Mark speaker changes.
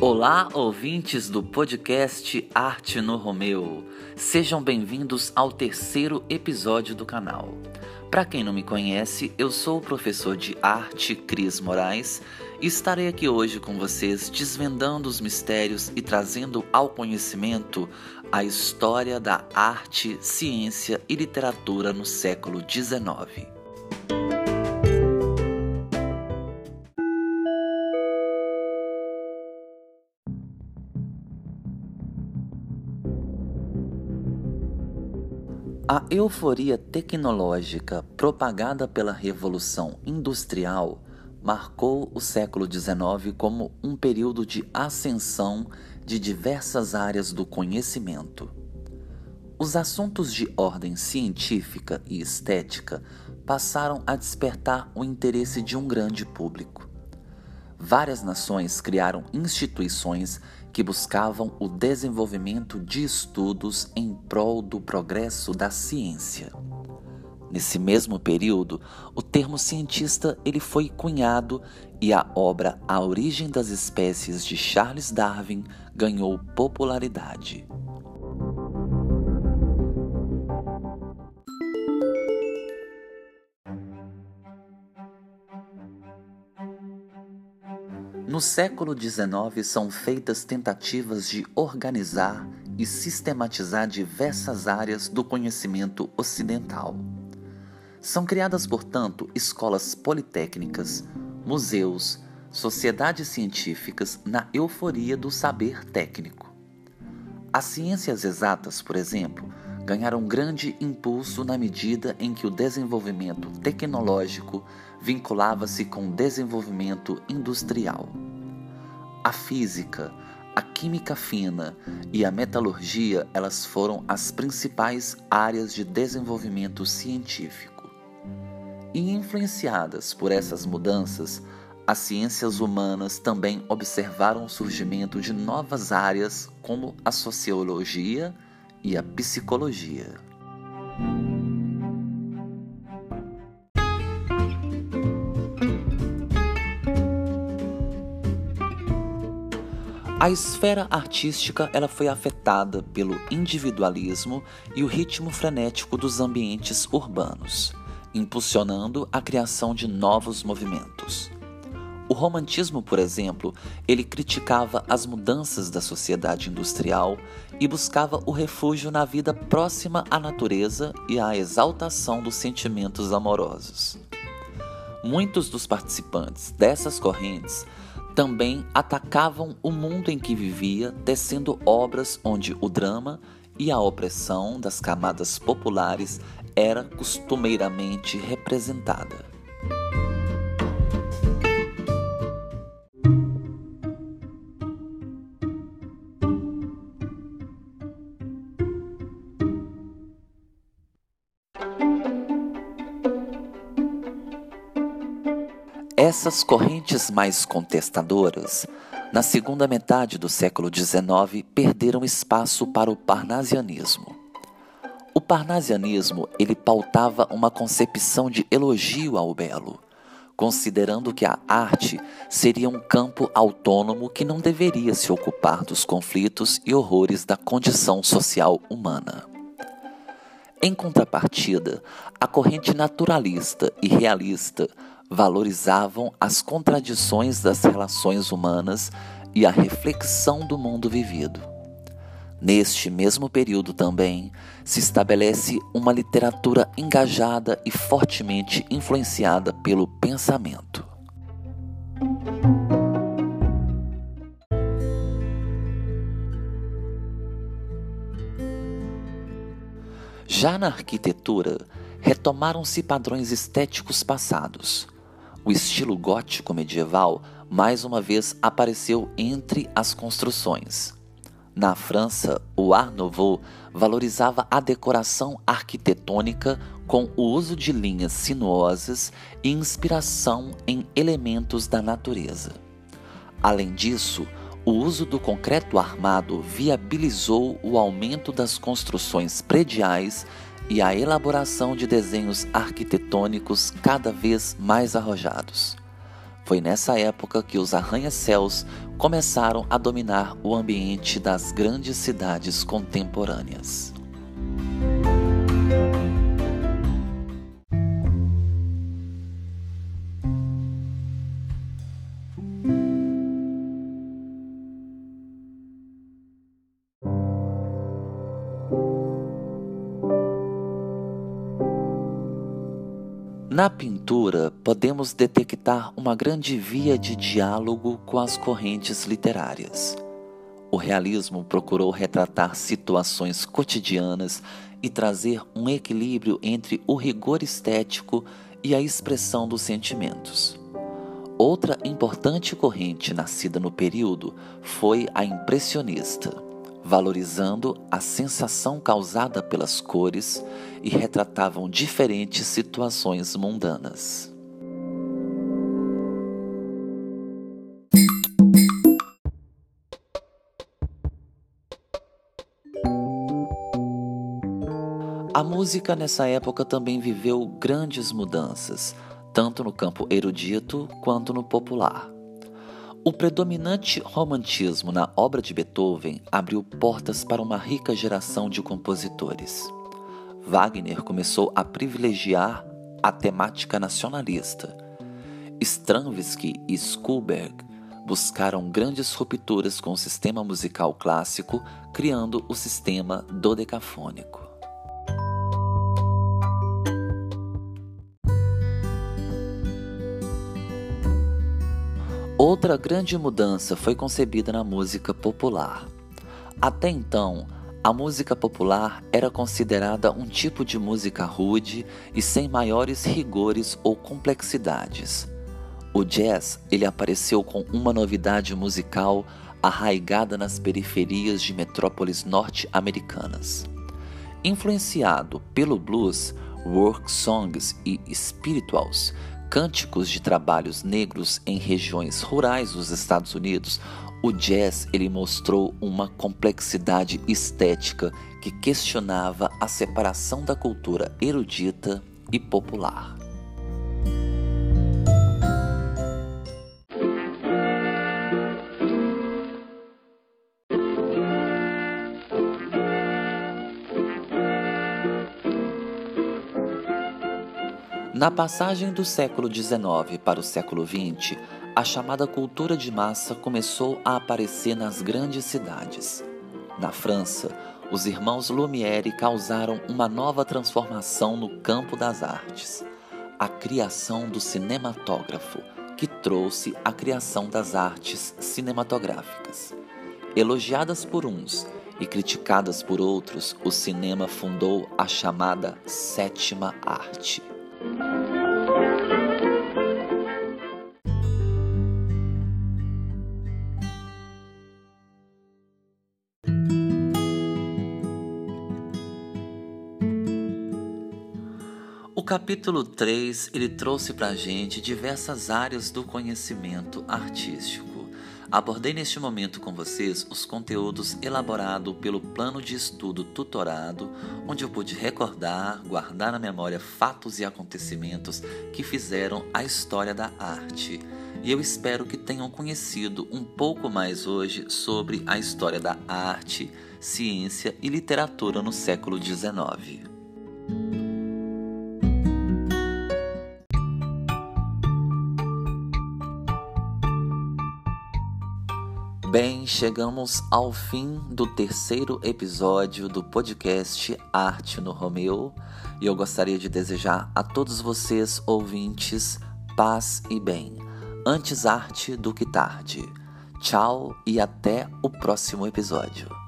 Speaker 1: Olá, ouvintes do podcast Arte no Romeu. Sejam bem-vindos ao terceiro episódio do canal. Para quem não me conhece, eu sou o professor de arte Cris Moraes estarei aqui hoje com vocês desvendando os mistérios e trazendo ao conhecimento a história da arte, ciência e literatura no século XIX. A euforia tecnológica propagada pela Revolução Industrial marcou o século XIX como um período de ascensão de diversas áreas do conhecimento. Os assuntos de ordem científica e estética passaram a despertar o interesse de um grande público. Várias nações criaram instituições que buscavam o desenvolvimento de estudos em prol do progresso da ciência. Nesse mesmo período, o termo cientista ele foi cunhado e a obra A Origem das Espécies de Charles Darwin ganhou popularidade. No século XIX são feitas tentativas de organizar e sistematizar diversas áreas do conhecimento ocidental. São criadas, portanto, escolas politécnicas, museus, sociedades científicas na euforia do saber técnico. As ciências exatas, por exemplo, ganharam grande impulso na medida em que o desenvolvimento tecnológico vinculava-se com o desenvolvimento industrial. A física, a química fina e a metalurgia, elas foram as principais áreas de desenvolvimento científico. E influenciadas por essas mudanças, as ciências humanas também observaram o surgimento de novas áreas como a sociologia e a psicologia. A esfera artística ela foi afetada pelo individualismo e o ritmo frenético dos ambientes urbanos, impulsionando a criação de novos movimentos. O romantismo, por exemplo, ele criticava as mudanças da sociedade industrial e buscava o refúgio na vida próxima à natureza e à exaltação dos sentimentos amorosos. Muitos dos participantes dessas correntes também atacavam o mundo em que vivia, tecendo obras onde o drama e a opressão das camadas populares era costumeiramente representada. Essas correntes mais contestadoras, na segunda metade do século XIX, perderam espaço para o parnasianismo. O parnasianismo ele pautava uma concepção de elogio ao belo, considerando que a arte seria um campo autônomo que não deveria se ocupar dos conflitos e horrores da condição social humana. Em contrapartida, a corrente naturalista e realista valorizavam as contradições das relações humanas e a reflexão do mundo vivido. Neste mesmo período também se estabelece uma literatura engajada e fortemente influenciada pelo pensamento. Já na arquitetura, retomaram-se padrões estéticos passados, o estilo gótico medieval mais uma vez apareceu entre as construções. Na França, o Art Nouveau valorizava a decoração arquitetônica com o uso de linhas sinuosas e inspiração em elementos da natureza. Além disso, o uso do concreto armado viabilizou o aumento das construções prediais e a elaboração de desenhos arquitetônicos cada vez mais arrojados. Foi nessa época que os arranha-céus começaram a dominar o ambiente das grandes cidades contemporâneas. Na pintura, podemos detectar uma grande via de diálogo com as correntes literárias. O realismo procurou retratar situações cotidianas e trazer um equilíbrio entre o rigor estético e a expressão dos sentimentos. Outra importante corrente nascida no período foi a impressionista valorizando a sensação causada pelas cores e retratavam diferentes situações mundanas. A música nessa época também viveu grandes mudanças, tanto no campo erudito quanto no popular. O predominante romantismo na obra de Beethoven abriu portas para uma rica geração de compositores. Wagner começou a privilegiar a temática nacionalista. Stravinsky e Schubert buscaram grandes rupturas com o sistema musical clássico, criando o sistema dodecafônico. Outra grande mudança foi concebida na música popular. Até então, a música popular era considerada um tipo de música rude e sem maiores rigores ou complexidades. O jazz ele apareceu com uma novidade musical arraigada nas periferias de metrópoles norte-americanas. Influenciado pelo blues, work songs e spirituals, cânticos de trabalhos negros em regiões rurais dos Estados Unidos, o jazz ele mostrou uma complexidade estética que questionava a separação da cultura erudita e popular. Na passagem do século XIX para o século XX, a chamada cultura de massa começou a aparecer nas grandes cidades. Na França, os irmãos Lumière causaram uma nova transformação no campo das artes, a criação do cinematógrafo, que trouxe a criação das artes cinematográficas. Elogiadas por uns e criticadas por outros, o cinema fundou a chamada sétima arte. O capítulo 3 ele trouxe para a gente diversas áreas do conhecimento artístico. Abordei neste momento com vocês os conteúdos elaborados pelo plano de estudo tutorado, onde eu pude recordar, guardar na memória fatos e acontecimentos que fizeram a história da arte. E eu espero que tenham conhecido um pouco mais hoje sobre a história da arte, ciência e literatura no século XIX. Bem, chegamos ao fim do terceiro episódio do podcast Arte no Romeu e eu gostaria de desejar a todos vocês, ouvintes, paz e bem. Antes arte do que tarde. Tchau e até o próximo episódio.